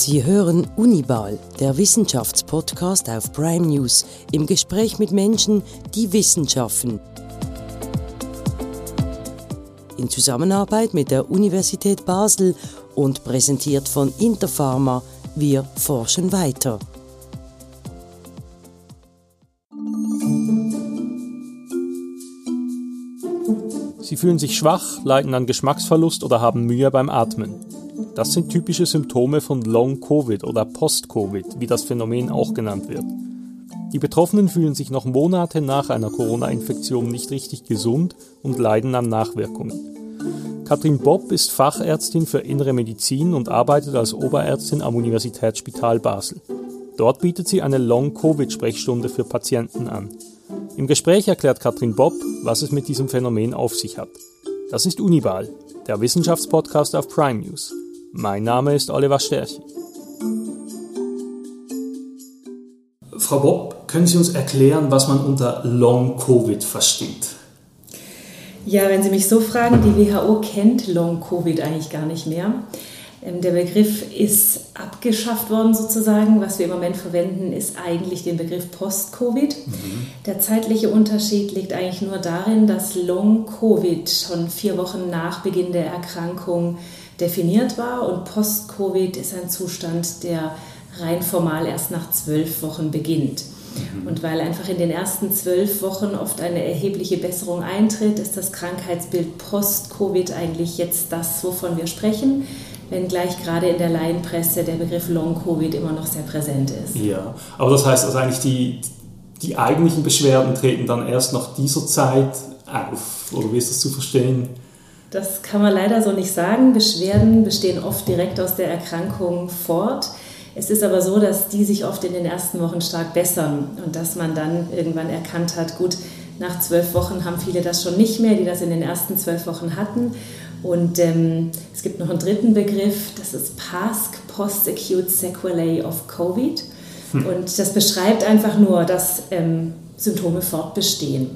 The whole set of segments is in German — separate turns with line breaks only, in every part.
Sie hören Unibal, der Wissenschaftspodcast auf Prime News, im Gespräch mit Menschen, die Wissenschaften. In Zusammenarbeit mit der Universität Basel und präsentiert von Interpharma, wir forschen weiter.
Sie fühlen sich schwach, leiden an Geschmacksverlust oder haben Mühe beim Atmen. Das sind typische Symptome von Long-Covid oder Post-Covid, wie das Phänomen auch genannt wird. Die Betroffenen fühlen sich noch Monate nach einer Corona-Infektion nicht richtig gesund und leiden an Nachwirkungen. Katrin Bob ist Fachärztin für Innere Medizin und arbeitet als Oberärztin am Universitätsspital Basel. Dort bietet sie eine Long-Covid-Sprechstunde für Patienten an. Im Gespräch erklärt Katrin Bob, was es mit diesem Phänomen auf sich hat. Das ist Unibal, der Wissenschaftspodcast auf Prime News. Mein Name ist Oliver Sterchi. Frau Bob, können Sie uns erklären, was man unter Long-Covid versteht?
Ja, wenn Sie mich so fragen, die WHO kennt Long-Covid eigentlich gar nicht mehr. Ähm, der Begriff ist abgeschafft worden sozusagen. Was wir im Moment verwenden, ist eigentlich den Begriff Post-Covid. Mhm. Der zeitliche Unterschied liegt eigentlich nur darin, dass Long-Covid schon vier Wochen nach Beginn der Erkrankung definiert war und Post-Covid ist ein Zustand, der rein formal erst nach zwölf Wochen beginnt. Mhm. Und weil einfach in den ersten zwölf Wochen oft eine erhebliche Besserung eintritt, ist das Krankheitsbild Post-Covid eigentlich jetzt das, wovon wir sprechen, wenngleich gerade in der Laienpresse der Begriff Long-Covid immer noch sehr präsent ist.
Ja, aber das heißt also eigentlich, die, die eigentlichen Beschwerden treten dann erst nach dieser Zeit auf, oder wie ist das zu verstehen?
Das kann man leider so nicht sagen. Beschwerden bestehen oft direkt aus der Erkrankung fort. Es ist aber so, dass die sich oft in den ersten Wochen stark bessern und dass man dann irgendwann erkannt hat, gut, nach zwölf Wochen haben viele das schon nicht mehr, die das in den ersten zwölf Wochen hatten. Und ähm, es gibt noch einen dritten Begriff, das ist PASC, Post-Acute Sequelae of Covid. Hm. Und das beschreibt einfach nur, dass ähm, Symptome fortbestehen.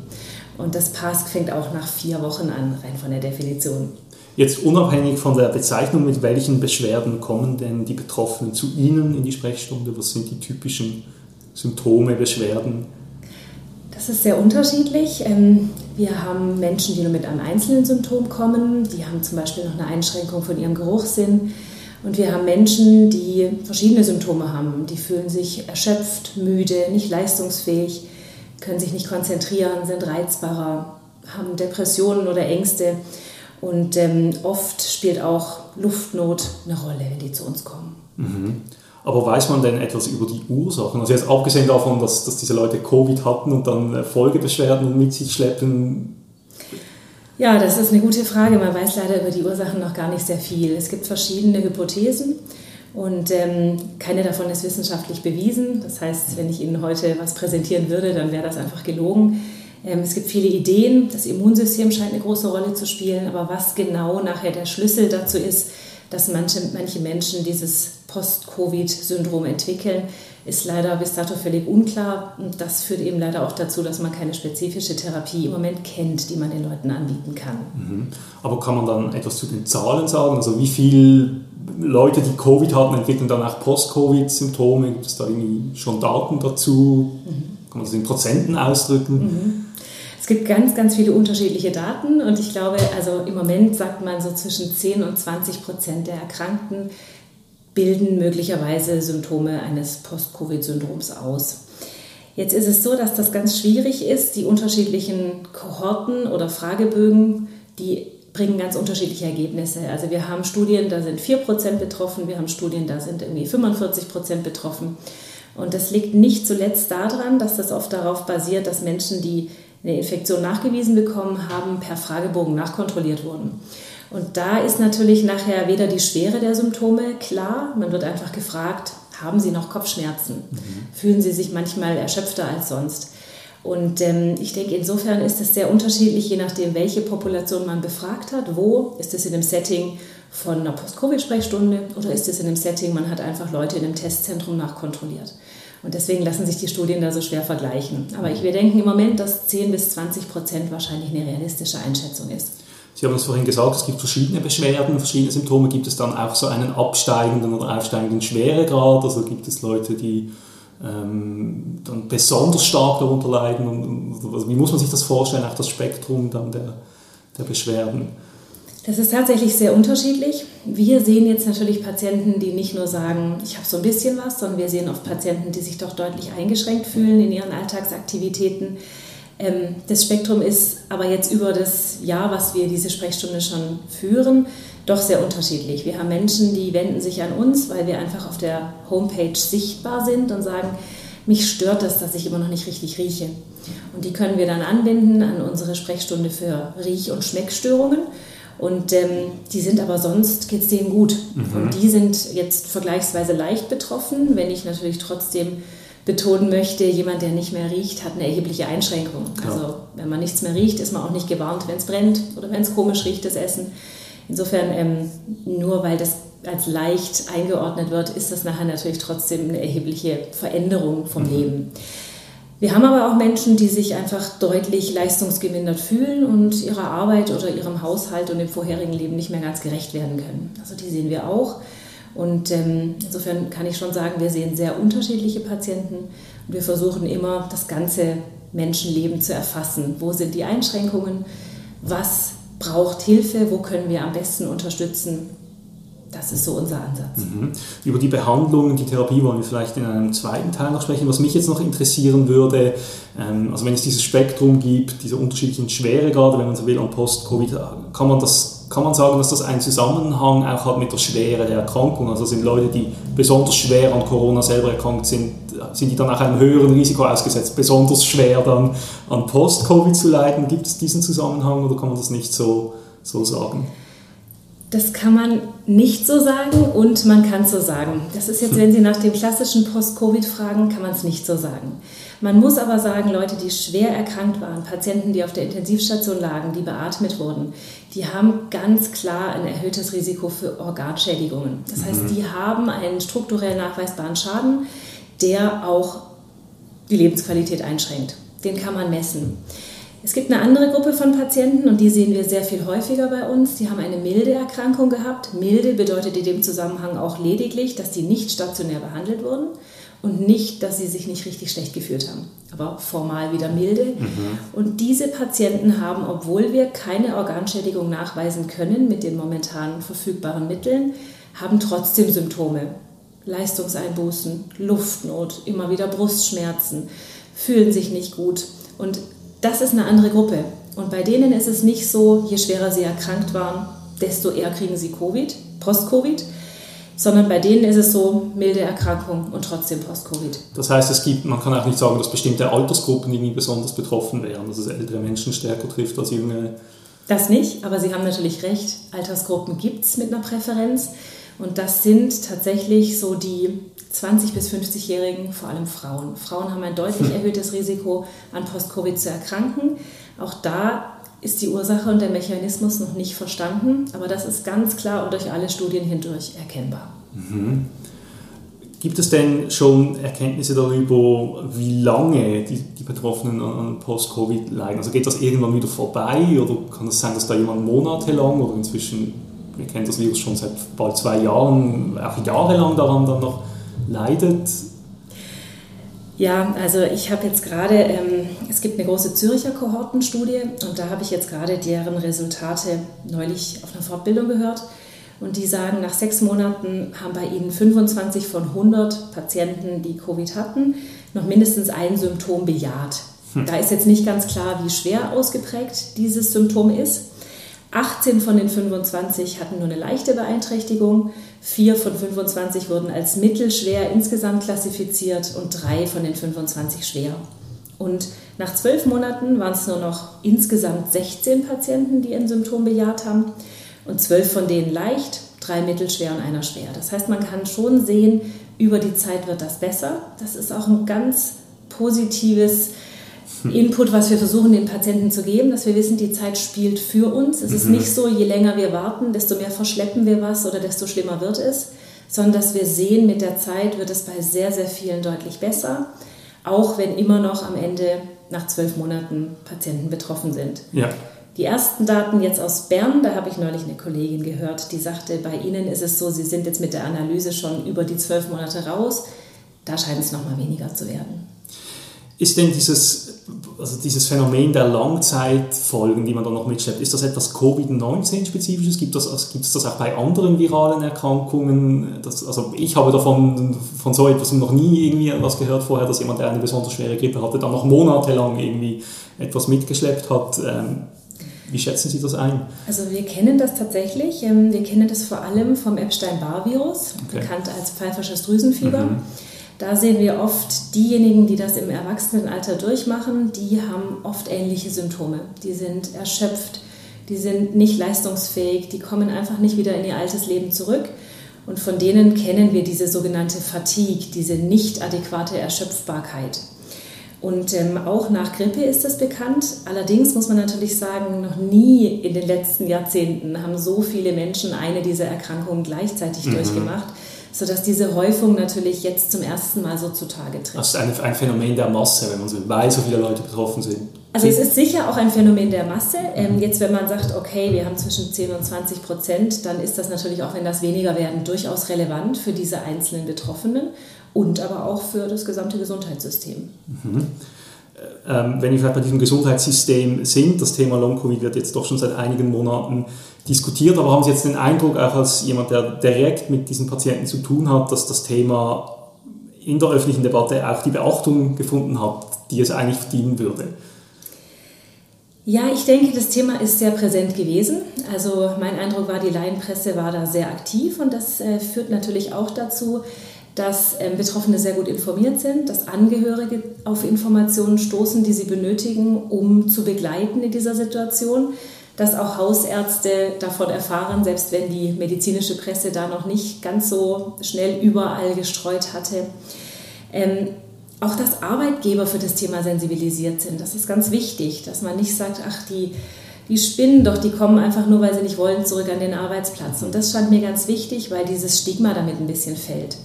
Und das PASC fängt auch nach vier Wochen an, rein von der Definition.
Jetzt unabhängig von der Bezeichnung, mit welchen Beschwerden kommen denn die Betroffenen zu Ihnen in die Sprechstunde? Was sind die typischen Symptome, Beschwerden?
Das ist sehr unterschiedlich. Ähm, wir haben Menschen, die nur mit einem einzelnen Symptom kommen. Die haben zum Beispiel noch eine Einschränkung von ihrem Geruchssinn. Und wir haben Menschen, die verschiedene Symptome haben. Die fühlen sich erschöpft, müde, nicht leistungsfähig können sich nicht konzentrieren, sind reizbarer, haben Depressionen oder Ängste. Und ähm, oft spielt auch Luftnot eine Rolle, wenn die zu uns kommen.
Mhm. Aber weiß man denn etwas über die Ursachen? Also jetzt abgesehen davon, dass, dass diese Leute Covid hatten und dann äh, Folgebeschwerden mit sich schleppen?
Ja, das ist eine gute Frage. Man weiß leider über die Ursachen noch gar nicht sehr viel. Es gibt verschiedene Hypothesen. Und ähm, keine davon ist wissenschaftlich bewiesen. Das heißt, wenn ich Ihnen heute was präsentieren würde, dann wäre das einfach gelogen. Ähm, es gibt viele Ideen. Das Immunsystem scheint eine große Rolle zu spielen. Aber was genau nachher der Schlüssel dazu ist, dass manche, manche Menschen dieses Post-Covid-Syndrom entwickeln, ist leider bis dato völlig unklar. Und das führt eben leider auch dazu, dass man keine spezifische Therapie im Moment kennt, die man den Leuten anbieten kann.
Mhm. Aber kann man dann etwas zu den Zahlen sagen? Also wie viel Leute, die Covid hatten, entwickeln danach Post-Covid-Symptome. Gibt es da irgendwie schon Daten dazu? Mhm. Kann man das in Prozenten ausdrücken?
Mhm. Es gibt ganz, ganz viele unterschiedliche Daten und ich glaube, also im Moment sagt man so zwischen 10 und 20 Prozent der Erkrankten bilden möglicherweise Symptome eines Post-Covid-Syndroms aus. Jetzt ist es so, dass das ganz schwierig ist, die unterschiedlichen Kohorten oder Fragebögen, die bringen ganz unterschiedliche Ergebnisse. Also wir haben Studien, da sind 4% betroffen, wir haben Studien, da sind irgendwie 45% betroffen. Und das liegt nicht zuletzt daran, dass das oft darauf basiert, dass Menschen, die eine Infektion nachgewiesen bekommen haben, per Fragebogen nachkontrolliert wurden. Und da ist natürlich nachher weder die Schwere der Symptome klar, man wird einfach gefragt, haben Sie noch Kopfschmerzen? Mhm. Fühlen Sie sich manchmal erschöpfter als sonst? Und ähm, ich denke, insofern ist es sehr unterschiedlich, je nachdem, welche Population man befragt hat. Wo ist es in dem Setting von einer Post-Covid-Sprechstunde oder ist es in dem Setting, man hat einfach Leute in einem Testzentrum nachkontrolliert. Und deswegen lassen sich die Studien da so schwer vergleichen. Aber ich, wir denken im Moment, dass 10 bis 20 Prozent wahrscheinlich eine realistische Einschätzung ist.
Sie haben es vorhin gesagt, es gibt verschiedene Beschwerden, verschiedene Symptome. Gibt es dann auch so einen absteigenden oder aufsteigenden Schweregrad? Also gibt es Leute, die ähm, dann besonders stark darunter leiden? Und, also wie muss man sich das vorstellen, auch das Spektrum dann der, der Beschwerden?
Das ist tatsächlich sehr unterschiedlich. Wir sehen jetzt natürlich Patienten, die nicht nur sagen, ich habe so ein bisschen was, sondern wir sehen oft Patienten, die sich doch deutlich eingeschränkt fühlen in ihren Alltagsaktivitäten. Ähm, das Spektrum ist aber jetzt über das Jahr, was wir diese Sprechstunde schon führen, doch sehr unterschiedlich. Wir haben Menschen, die wenden sich an uns, weil wir einfach auf der Homepage sichtbar sind und sagen, mich stört es, dass ich immer noch nicht richtig rieche. Und die können wir dann anwenden an unsere Sprechstunde für Riech- und Schmeckstörungen. Und ähm, die sind aber sonst, geht es denen gut. Mhm. Und die sind jetzt vergleichsweise leicht betroffen, wenn ich natürlich trotzdem betonen möchte, jemand, der nicht mehr riecht, hat eine erhebliche Einschränkung. Ja. Also wenn man nichts mehr riecht, ist man auch nicht gewarnt, wenn es brennt oder wenn es komisch riecht, das Essen. Insofern, ähm, nur weil das als leicht eingeordnet wird, ist das nachher natürlich trotzdem eine erhebliche Veränderung vom mhm. Leben. Wir haben aber auch Menschen, die sich einfach deutlich leistungsgemindert fühlen und ihrer Arbeit oder ihrem Haushalt und dem vorherigen Leben nicht mehr ganz gerecht werden können. Also die sehen wir auch. Und ähm, insofern kann ich schon sagen, wir sehen sehr unterschiedliche Patienten und wir versuchen immer, das ganze Menschenleben zu erfassen. Wo sind die Einschränkungen? Was braucht Hilfe? Wo können wir am besten unterstützen? Das ist so unser Ansatz.
Mhm. Über die Behandlung, die Therapie wollen wir vielleicht in einem zweiten Teil noch sprechen. Was mich jetzt noch interessieren würde, ähm, also wenn es dieses Spektrum gibt, diese unterschiedlichen Schweregrade, wenn man so will, an Post-Covid, kann man das kann man sagen, dass das einen Zusammenhang auch hat mit der Schwere der Erkrankung. Also sind Leute, die besonders schwer an Corona selber erkrankt sind, sind die dann auch einem höheren Risiko ausgesetzt, besonders schwer dann an Post-Covid zu leiden. Gibt es diesen Zusammenhang oder kann man das nicht so, so sagen?
Das kann man nicht so sagen und man kann es so sagen. Das ist jetzt, wenn Sie nach dem klassischen Post-Covid fragen, kann man es nicht so sagen. Man muss aber sagen, Leute, die schwer erkrankt waren, Patienten, die auf der Intensivstation lagen, die beatmet wurden, die haben ganz klar ein erhöhtes Risiko für Organschädigungen. Das heißt, mhm. die haben einen strukturell nachweisbaren Schaden, der auch die Lebensqualität einschränkt. Den kann man messen. Es gibt eine andere Gruppe von Patienten und die sehen wir sehr viel häufiger bei uns. Die haben eine milde Erkrankung gehabt. Milde bedeutet in dem Zusammenhang auch lediglich, dass die nicht stationär behandelt wurden und nicht, dass sie sich nicht richtig schlecht gefühlt haben, aber formal wieder milde. Mhm. Und diese Patienten haben, obwohl wir keine Organschädigung nachweisen können mit den momentan verfügbaren Mitteln, haben trotzdem Symptome. Leistungseinbußen, Luftnot, immer wieder Brustschmerzen, fühlen sich nicht gut. Und das ist eine andere Gruppe. Und bei denen ist es nicht so, je schwerer sie erkrankt waren, desto eher kriegen sie Covid, Post-Covid, sondern bei denen ist es so, milde Erkrankung und trotzdem Post-Covid.
Das heißt, es gibt, man kann auch nicht sagen, dass bestimmte Altersgruppen irgendwie besonders betroffen wären, dass es ältere Menschen stärker trifft als jüngere.
Das nicht, aber Sie haben natürlich recht, Altersgruppen gibt es mit einer Präferenz. Und das sind tatsächlich so die 20- bis 50-Jährigen, vor allem Frauen. Frauen haben ein deutlich erhöhtes Risiko, an Post-Covid zu erkranken. Auch da ist die Ursache und der Mechanismus noch nicht verstanden, aber das ist ganz klar und durch alle Studien hindurch erkennbar. Mhm.
Gibt es denn schon Erkenntnisse darüber, wie lange die, die Betroffenen an Post-Covid leiden? Also geht das irgendwann wieder vorbei oder kann es sein, dass da jemand monatelang oder inzwischen, wir kennen das Virus schon seit bald zwei Jahren, auch jahrelang daran dann noch leidet?
Ja, also ich habe jetzt gerade, ähm, es gibt eine große Züricher Kohortenstudie und da habe ich jetzt gerade deren Resultate neulich auf einer Fortbildung gehört. Und die sagen, nach sechs Monaten haben bei ihnen 25 von 100 Patienten, die Covid hatten, noch mindestens ein Symptom bejaht. Hm. Da ist jetzt nicht ganz klar, wie schwer ausgeprägt dieses Symptom ist. 18 von den 25 hatten nur eine leichte Beeinträchtigung, 4 von 25 wurden als mittelschwer insgesamt klassifiziert und 3 von den 25 schwer. Und nach zwölf Monaten waren es nur noch insgesamt 16 Patienten, die ein Symptom bejaht haben und 12 von denen leicht, drei mittelschwer und einer schwer. Das heißt, man kann schon sehen, über die Zeit wird das besser. Das ist auch ein ganz positives Input, was wir versuchen den Patienten zu geben, dass wir wissen, die Zeit spielt für uns. Es mhm. ist nicht so, je länger wir warten, desto mehr verschleppen wir was oder desto schlimmer wird es, sondern dass wir sehen, mit der Zeit wird es bei sehr, sehr vielen deutlich besser, auch wenn immer noch am Ende nach zwölf Monaten Patienten betroffen sind. Ja. Die ersten Daten jetzt aus Bern, da habe ich neulich eine Kollegin gehört, die sagte, bei Ihnen ist es so, Sie sind jetzt mit der Analyse schon über die zwölf Monate raus. Da scheint es nochmal weniger zu werden.
Ist denn dieses, also dieses Phänomen der Langzeitfolgen, die man da noch mitschleppt, ist das etwas Covid-19-spezifisches? Gibt, das, also gibt es das auch bei anderen viralen Erkrankungen? Das, also ich habe davon von so etwas noch nie irgendwie was gehört vorher, dass jemand, der eine besonders schwere Grippe hatte, dann noch monatelang irgendwie etwas mitgeschleppt hat. Ähm, wie schätzen Sie das ein?
Also wir kennen das tatsächlich. Ähm, wir kennen das vor allem vom Epstein-Barr-Virus, okay. bekannt als pfeifersches Drüsenfieber. Mhm. Da sehen wir oft diejenigen, die das im Erwachsenenalter durchmachen, die haben oft ähnliche Symptome. Die sind erschöpft, die sind nicht leistungsfähig, die kommen einfach nicht wieder in ihr altes Leben zurück. Und von denen kennen wir diese sogenannte Fatigue, diese nicht adäquate Erschöpfbarkeit. Und ähm, auch nach Grippe ist das bekannt. Allerdings muss man natürlich sagen, noch nie in den letzten Jahrzehnten haben so viele Menschen eine dieser Erkrankungen gleichzeitig mhm. durchgemacht sodass diese Häufung natürlich jetzt zum ersten Mal so zutage tritt.
Das ist ein, ein Phänomen der Masse, wenn man so weil so viele Leute betroffen sind.
Also es ist sicher auch ein Phänomen der Masse. Ähm, jetzt, wenn man sagt, okay, wir haben zwischen 10 und 20 Prozent, dann ist das natürlich auch, wenn das weniger werden, durchaus relevant für diese einzelnen Betroffenen und aber auch für das gesamte Gesundheitssystem. Mhm.
Ähm, wenn wir vielleicht bei diesem Gesundheitssystem sind, das Thema Long-Covid wird jetzt doch schon seit einigen Monaten diskutiert, aber haben Sie jetzt den Eindruck, auch als jemand, der direkt mit diesen Patienten zu tun hat, dass das Thema in der öffentlichen Debatte auch die Beachtung gefunden hat, die es eigentlich verdienen würde?
Ja, ich denke, das Thema ist sehr präsent gewesen. Also mein Eindruck war, die Laienpresse war da sehr aktiv und das äh, führt natürlich auch dazu, dass ähm, Betroffene sehr gut informiert sind, dass Angehörige auf Informationen stoßen, die sie benötigen, um zu begleiten in dieser Situation dass auch Hausärzte davon erfahren, selbst wenn die medizinische Presse da noch nicht ganz so schnell überall gestreut hatte. Ähm, auch dass Arbeitgeber für das Thema sensibilisiert sind. Das ist ganz wichtig, dass man nicht sagt, ach, die, die spinnen doch, die kommen einfach nur, weil sie nicht wollen, zurück an den Arbeitsplatz. Und das scheint mir ganz wichtig, weil dieses Stigma damit ein bisschen fällt.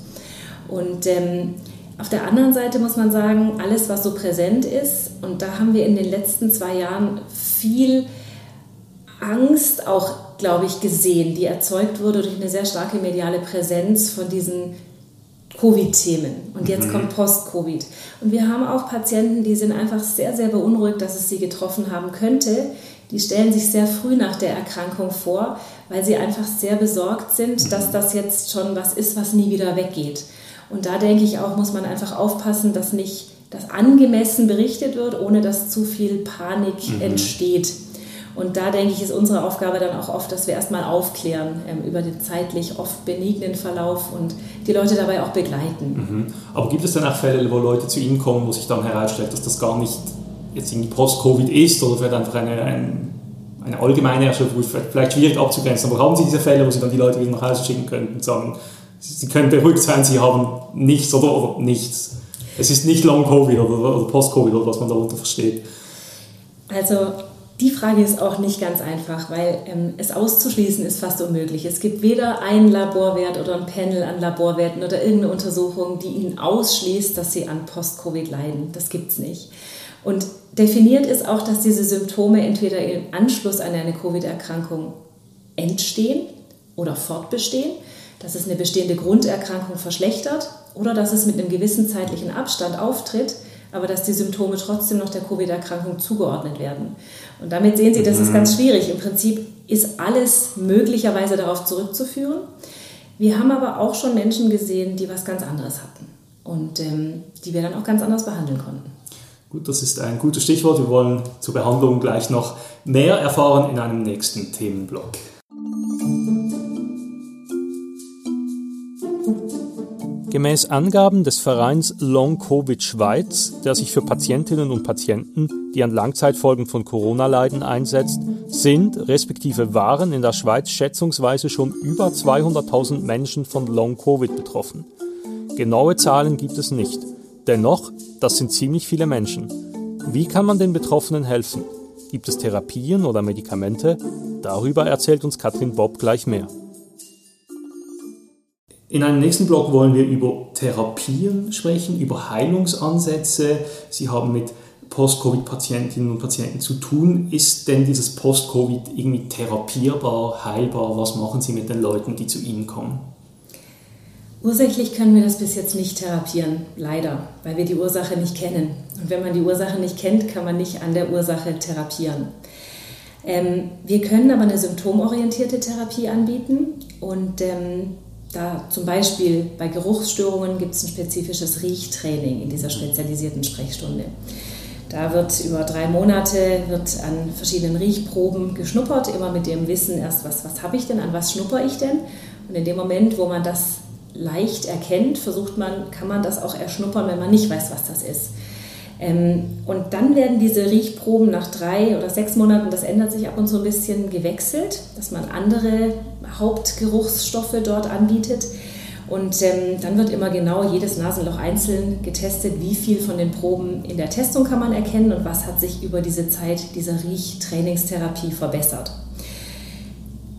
Und ähm, auf der anderen Seite muss man sagen, alles, was so präsent ist, und da haben wir in den letzten zwei Jahren viel Angst auch, glaube ich, gesehen, die erzeugt wurde durch eine sehr starke mediale Präsenz von diesen Covid-Themen. Und jetzt mhm. kommt Post-Covid. Und wir haben auch Patienten, die sind einfach sehr, sehr beunruhigt, dass es sie getroffen haben könnte. Die stellen sich sehr früh nach der Erkrankung vor, weil sie einfach sehr besorgt sind, mhm. dass das jetzt schon was ist, was nie wieder weggeht. Und da denke ich auch, muss man einfach aufpassen, dass nicht das angemessen berichtet wird, ohne dass zu viel Panik mhm. entsteht. Und da denke ich, ist unsere Aufgabe dann auch oft, dass wir erstmal aufklären ähm, über den zeitlich oft benignen Verlauf und die Leute dabei auch begleiten.
Mhm. Aber gibt es dann auch Fälle, wo Leute zu Ihnen kommen, wo sich dann herausstellt, dass das gar nicht jetzt irgendwie Post-Covid ist oder vielleicht einfach eine, eine, eine allgemeine Erschöpfung, vielleicht schwierig abzugrenzen, aber haben Sie diese Fälle, wo Sie dann die Leute wieder nach Hause schicken könnten und sagen, Sie können beruhigt sein, Sie haben nichts oder, oder nichts. Es ist nicht Long-Covid oder, oder Post-Covid oder was man darunter versteht.
Also die Frage ist auch nicht ganz einfach, weil ähm, es auszuschließen ist fast unmöglich. Es gibt weder einen Laborwert oder ein Panel an Laborwerten oder irgendeine Untersuchung, die Ihnen ausschließt, dass Sie an Post-Covid leiden. Das gibt es nicht. Und definiert ist auch, dass diese Symptome entweder im Anschluss an eine Covid-Erkrankung entstehen oder fortbestehen, dass es eine bestehende Grunderkrankung verschlechtert oder dass es mit einem gewissen zeitlichen Abstand auftritt aber dass die Symptome trotzdem noch der Covid-Erkrankung zugeordnet werden. Und damit sehen Sie, das ist ganz mhm. schwierig. Im Prinzip ist alles möglicherweise darauf zurückzuführen. Wir haben aber auch schon Menschen gesehen, die was ganz anderes hatten und ähm, die wir dann auch ganz anders behandeln konnten.
Gut, das ist ein gutes Stichwort. Wir wollen zur Behandlung gleich noch mehr erfahren in einem nächsten Themenblock. Gemäß Angaben des Vereins Long Covid Schweiz, der sich für Patientinnen und Patienten, die an Langzeitfolgen von Corona leiden, einsetzt, sind respektive waren in der Schweiz schätzungsweise schon über 200.000 Menschen von Long Covid betroffen. Genaue Zahlen gibt es nicht. Dennoch, das sind ziemlich viele Menschen. Wie kann man den Betroffenen helfen? Gibt es Therapien oder Medikamente? Darüber erzählt uns Katrin Bob gleich mehr. In einem nächsten Blog wollen wir über Therapien sprechen, über Heilungsansätze. Sie haben mit Post-Covid-Patientinnen und Patienten zu tun? Ist denn dieses Post-Covid irgendwie therapierbar, heilbar? Was machen Sie mit den Leuten, die zu Ihnen kommen?
Ursächlich können wir das bis jetzt nicht therapieren, leider, weil wir die Ursache nicht kennen. Und wenn man die Ursache nicht kennt, kann man nicht an der Ursache therapieren. Ähm, wir können aber eine symptomorientierte Therapie anbieten und ähm, da zum Beispiel bei Geruchsstörungen gibt es ein spezifisches Riechtraining in dieser spezialisierten Sprechstunde. Da wird über drei Monate wird an verschiedenen Riechproben geschnuppert, immer mit dem Wissen erst, was, was habe ich denn, an was schnupper ich denn? Und in dem Moment, wo man das leicht erkennt, versucht man, kann man das auch erschnuppern, wenn man nicht weiß, was das ist. Ähm, und dann werden diese Riechproben nach drei oder sechs Monaten, das ändert sich ab und zu ein bisschen, gewechselt, dass man andere Hauptgeruchsstoffe dort anbietet. Und ähm, dann wird immer genau jedes Nasenloch einzeln getestet, wie viel von den Proben in der Testung kann man erkennen und was hat sich über diese Zeit dieser Riechtrainingstherapie verbessert.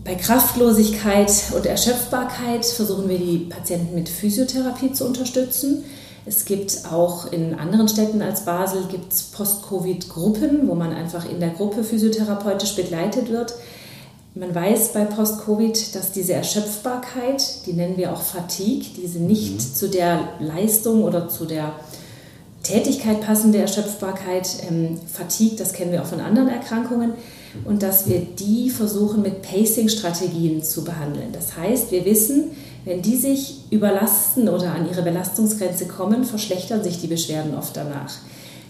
Bei Kraftlosigkeit und Erschöpfbarkeit versuchen wir die Patienten mit Physiotherapie zu unterstützen. Es gibt auch in anderen Städten als Basel gibt's Post-Covid-Gruppen, wo man einfach in der Gruppe physiotherapeutisch begleitet wird. Man weiß bei Post-Covid, dass diese Erschöpfbarkeit, die nennen wir auch Fatigue, diese nicht mhm. zu der Leistung oder zu der Tätigkeit passende Erschöpfbarkeit, ähm, Fatigue, das kennen wir auch von anderen Erkrankungen, und dass wir die versuchen mit Pacing-Strategien zu behandeln. Das heißt, wir wissen, wenn die sich überlasten oder an ihre Belastungsgrenze kommen, verschlechtern sich die Beschwerden oft danach.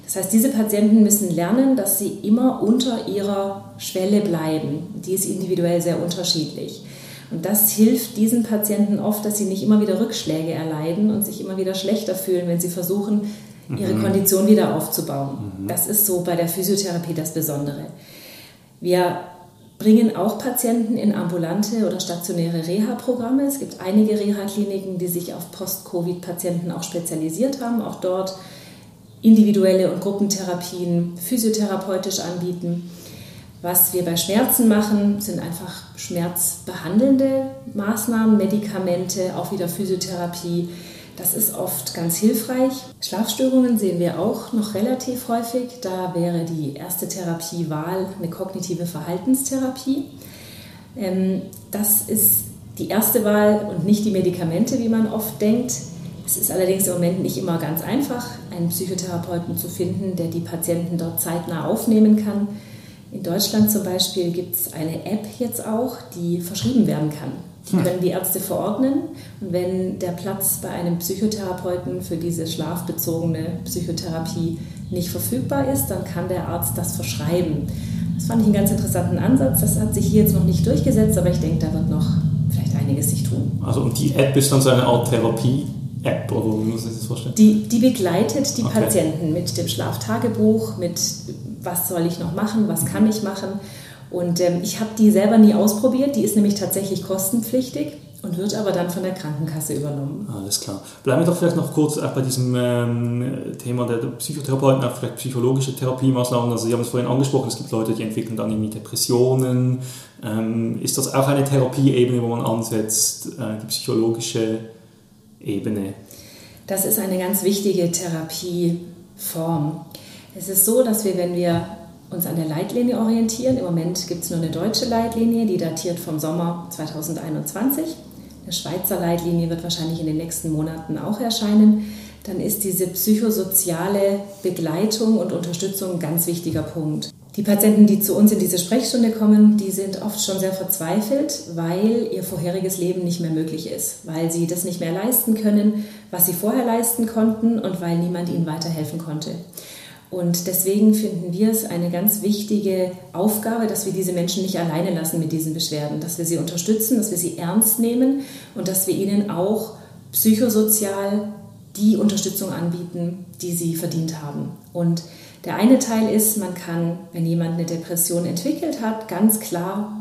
Das heißt, diese Patienten müssen lernen, dass sie immer unter ihrer Schwelle bleiben. Die ist individuell sehr unterschiedlich. Und das hilft diesen Patienten oft, dass sie nicht immer wieder Rückschläge erleiden und sich immer wieder schlechter fühlen, wenn sie versuchen, ihre mhm. Kondition wieder aufzubauen. Mhm. Das ist so bei der Physiotherapie das Besondere. Wir bringen auch Patienten in ambulante oder stationäre Reha-Programme. Es gibt einige Reha-Kliniken, die sich auf Post-Covid-Patienten auch spezialisiert haben, auch dort individuelle und Gruppentherapien physiotherapeutisch anbieten. Was wir bei Schmerzen machen, sind einfach schmerzbehandelnde Maßnahmen, Medikamente, auch wieder Physiotherapie. Das ist oft ganz hilfreich. Schlafstörungen sehen wir auch noch relativ häufig. Da wäre die erste Therapiewahl eine kognitive Verhaltenstherapie. Ähm, das ist die erste Wahl und nicht die Medikamente, wie man oft denkt. Es ist allerdings im Moment nicht immer ganz einfach, einen Psychotherapeuten zu finden, der die Patienten dort zeitnah aufnehmen kann. In Deutschland zum Beispiel gibt es eine App jetzt auch, die verschrieben werden kann. Die können die Ärzte verordnen. Und wenn der Platz bei einem Psychotherapeuten für diese schlafbezogene Psychotherapie nicht verfügbar ist, dann kann der Arzt das verschreiben. Das fand ich einen ganz interessanten Ansatz. Das hat sich hier jetzt noch nicht durchgesetzt, aber ich denke, da wird noch vielleicht einiges sich tun.
Also und die App ist dann so eine Art Therapie-App, oder wie muss ich das vorstellen?
Die, die begleitet die okay. Patienten mit dem Schlaftagebuch, mit was soll ich noch machen, was kann ich machen. Und ähm, ich habe die selber nie ausprobiert. Die ist nämlich tatsächlich kostenpflichtig und wird aber dann von der Krankenkasse übernommen.
Alles klar. Bleiben wir doch vielleicht noch kurz auch bei diesem ähm, Thema der Psychotherapeuten, auch vielleicht psychologische Therapiemaßnahmen. Also Sie haben es vorhin angesprochen, es gibt Leute, die entwickeln dann irgendwie Depressionen. Ähm, ist das auch eine Therapieebene, wo man ansetzt, äh, die psychologische Ebene?
Das ist eine ganz wichtige Therapieform. Es ist so, dass wir, wenn wir uns an der Leitlinie orientieren. Im Moment gibt es nur eine deutsche Leitlinie, die datiert vom Sommer 2021. Eine Schweizer Leitlinie wird wahrscheinlich in den nächsten Monaten auch erscheinen. Dann ist diese psychosoziale Begleitung und Unterstützung ein ganz wichtiger Punkt. Die Patienten, die zu uns in diese Sprechstunde kommen, die sind oft schon sehr verzweifelt, weil ihr vorheriges Leben nicht mehr möglich ist, weil sie das nicht mehr leisten können, was sie vorher leisten konnten und weil niemand ihnen weiterhelfen konnte. Und deswegen finden wir es eine ganz wichtige Aufgabe, dass wir diese Menschen nicht alleine lassen mit diesen Beschwerden, dass wir sie unterstützen, dass wir sie ernst nehmen und dass wir ihnen auch psychosozial die Unterstützung anbieten, die sie verdient haben. Und der eine Teil ist, man kann, wenn jemand eine Depression entwickelt hat, ganz klar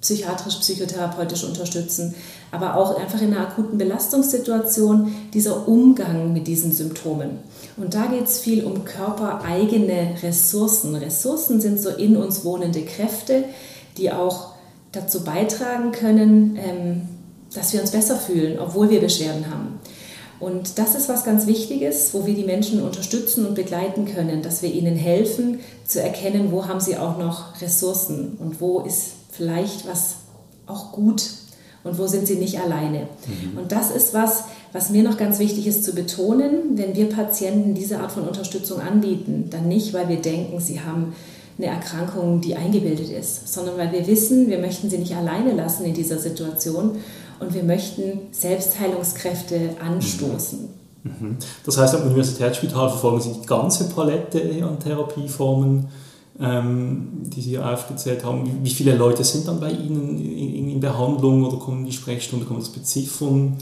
psychiatrisch, psychotherapeutisch unterstützen, aber auch einfach in einer akuten Belastungssituation dieser Umgang mit diesen Symptomen. Und da geht es viel um körpereigene Ressourcen. Ressourcen sind so in uns wohnende Kräfte, die auch dazu beitragen können, ähm, dass wir uns besser fühlen, obwohl wir Beschwerden haben. Und das ist was ganz Wichtiges, wo wir die Menschen unterstützen und begleiten können, dass wir ihnen helfen zu erkennen, wo haben sie auch noch Ressourcen und wo ist vielleicht was auch gut und wo sind sie nicht alleine. Mhm. Und das ist was, was mir noch ganz wichtig ist zu betonen, wenn wir Patienten diese Art von Unterstützung anbieten, dann nicht, weil wir denken, sie haben eine Erkrankung, die eingebildet ist, sondern weil wir wissen, wir möchten sie nicht alleine lassen in dieser Situation und wir möchten Selbstheilungskräfte anstoßen.
Mhm. Das heißt, am Universitätsspital verfolgen Sie die ganze Palette an Therapieformen, ähm, die Sie aufgezählt haben. Wie viele Leute sind dann bei Ihnen in, Behandlung oder kommen in die Sprechstunde? Kann man das beziffern?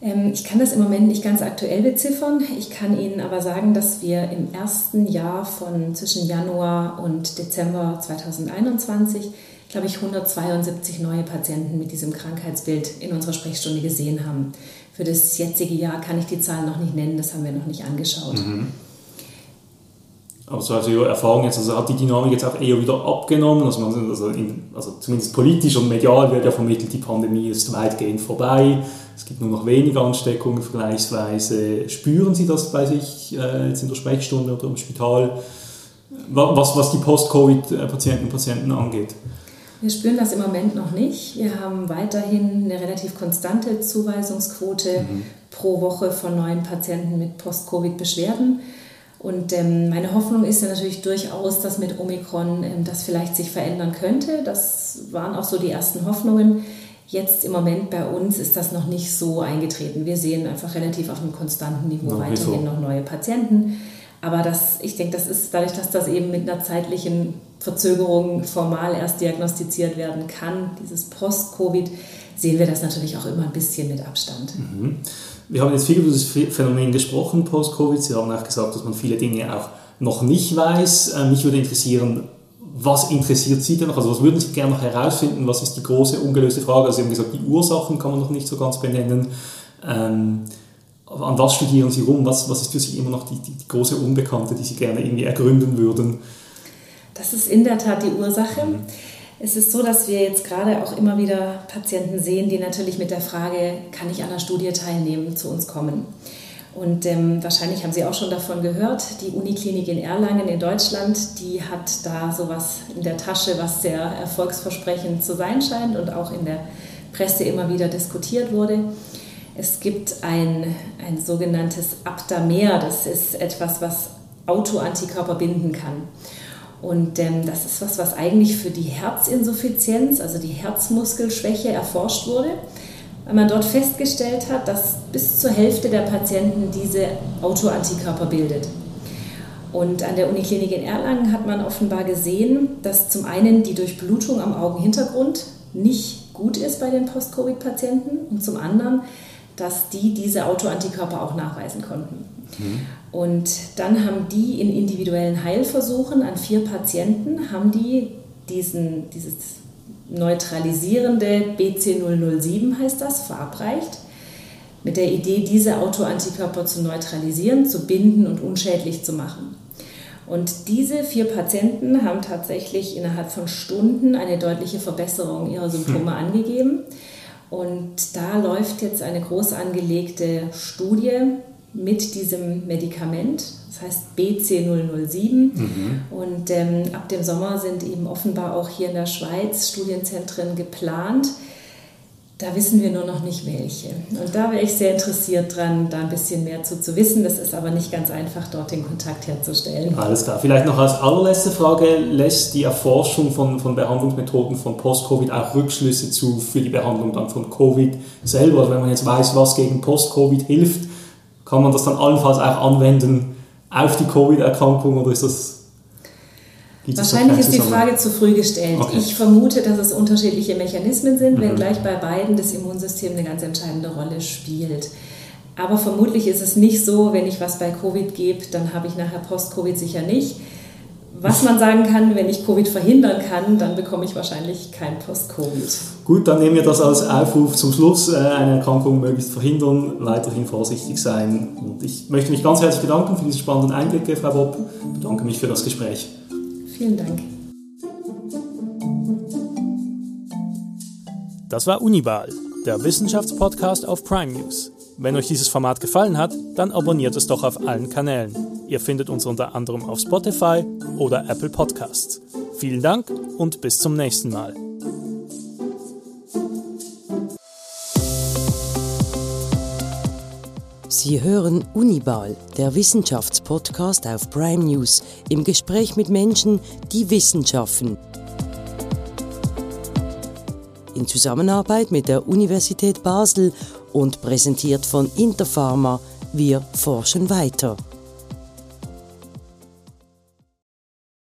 Ähm, ich kann das im Moment nicht ganz aktuell beziffern. Ich kann Ihnen aber sagen, dass wir im ersten Jahr von zwischen Januar und Dezember 2021 glaube ich, 172 neue Patienten mit diesem Krankheitsbild in unserer Sprechstunde gesehen haben. Für das jetzige Jahr kann ich die Zahlen noch nicht nennen, das haben wir noch nicht angeschaut. Mhm.
Also, also Ihre Erfahrung jetzt, also hat die Dynamik jetzt auch eher wieder abgenommen, also, man, also, in, also zumindest politisch und medial wird ja vermittelt, die Pandemie ist weitgehend vorbei, es gibt nur noch wenige Ansteckungen vergleichsweise. Spüren Sie das bei sich äh, jetzt in der Sprechstunde oder im Spital, was, was die Post-Covid-Patienten und Patienten angeht?
Wir spüren das im Moment noch nicht. Wir haben weiterhin eine relativ konstante Zuweisungsquote mhm. pro Woche von neuen Patienten mit Post-Covid-Beschwerden. Und ähm, meine Hoffnung ist ja natürlich durchaus, dass mit Omikron ähm, das vielleicht sich verändern könnte. Das waren auch so die ersten Hoffnungen. Jetzt im Moment bei uns ist das noch nicht so eingetreten. Wir sehen einfach relativ auf einem konstanten Niveau ja, weiterhin noch neue Patienten. Aber das, ich denke, das ist dadurch, dass das eben mit einer zeitlichen Verzögerung formal erst diagnostiziert werden kann, dieses Post-Covid, sehen wir das natürlich auch immer ein bisschen mit Abstand.
Mhm. Wir haben jetzt viel über das Phänomen gesprochen, Post-Covid. Sie haben auch gesagt, dass man viele Dinge auch noch nicht weiß. Ähm, mich würde interessieren, was interessiert Sie denn noch? Also was würden Sie gerne noch herausfinden? Was ist die große ungelöste Frage? Also Sie haben gesagt, die Ursachen kann man noch nicht so ganz benennen. Ähm, an was studieren Sie rum? Was, was ist für Sie immer noch die, die, die, große Unbekannte, die Sie gerne irgendwie ergründen würden?
Das ist in der Tat die Ursache. Mhm. Es ist so, dass wir jetzt gerade auch immer wieder Patienten sehen, die natürlich mit der Frage, kann ich an der Studie teilnehmen, zu uns kommen. Und ähm, wahrscheinlich haben Sie auch schon davon gehört, die Uniklinik in Erlangen in Deutschland, die hat da sowas in der Tasche, was sehr erfolgsversprechend zu sein scheint und auch in der Presse immer wieder diskutiert wurde. Es gibt ein, ein sogenanntes Aptamer, das ist etwas, was Autoantikörper binden kann. Und ähm, das ist was, was eigentlich für die Herzinsuffizienz, also die Herzmuskelschwäche, erforscht wurde, weil man dort festgestellt hat, dass bis zur Hälfte der Patienten diese Autoantikörper bildet. Und an der Uniklinik in Erlangen hat man offenbar gesehen, dass zum einen die Durchblutung am Augenhintergrund nicht gut ist bei den Post-Covid-Patienten und zum anderen dass die diese Autoantikörper auch nachweisen konnten. Mhm. Und dann haben die in individuellen Heilversuchen an vier Patienten, haben die diesen, dieses neutralisierende BC007 heißt das, verabreicht, mit der Idee, diese Autoantikörper zu neutralisieren, zu binden und unschädlich zu machen. Und diese vier Patienten haben tatsächlich innerhalb von Stunden eine deutliche Verbesserung ihrer Symptome mhm. angegeben. Und da läuft jetzt eine groß angelegte Studie mit diesem Medikament, das heißt BC007. Mhm. Und ähm, ab dem Sommer sind eben offenbar auch hier in der Schweiz Studienzentren geplant, da wissen wir nur noch nicht welche. Und da wäre ich sehr interessiert dran, da ein bisschen mehr zu, zu wissen. Das ist aber nicht ganz einfach, dort den Kontakt herzustellen.
Alles klar. Vielleicht noch als allerletzte Frage, lässt die Erforschung von, von Behandlungsmethoden von Post-Covid auch Rückschlüsse zu für die Behandlung dann von Covid selber? Also wenn man jetzt weiß, was gegen Post-Covid hilft, kann man das dann allenfalls auch anwenden auf die Covid-Erkrankung oder ist das
Wahrscheinlich ist die Frage zu früh gestellt. Okay. Ich vermute, dass es unterschiedliche Mechanismen sind, mhm. wenngleich bei beiden das Immunsystem eine ganz entscheidende Rolle spielt. Aber vermutlich ist es nicht so, wenn ich was bei Covid gebe, dann habe ich nachher Post-Covid sicher nicht. Was man sagen kann, wenn ich Covid verhindern kann, dann bekomme ich wahrscheinlich kein Post-Covid.
Gut, dann nehmen wir das als Aufruf zum Schluss, äh, eine Erkrankung möglichst verhindern, weiterhin vorsichtig sein. Und ich möchte mich ganz herzlich bedanken für diese spannenden Einblicke, Frau Bob. Ich bedanke mich für das Gespräch.
Vielen Dank.
Das war Unibal, der Wissenschaftspodcast auf Prime News. Wenn euch dieses Format gefallen hat, dann abonniert es doch auf allen Kanälen. Ihr findet uns unter anderem auf Spotify oder Apple Podcasts. Vielen Dank und bis zum nächsten Mal.
Sie hören Unibal, der Wissenschaftspodcast auf Prime News, im Gespräch mit Menschen, die Wissenschaften. In Zusammenarbeit mit der Universität Basel und präsentiert von Interpharma. Wir forschen weiter.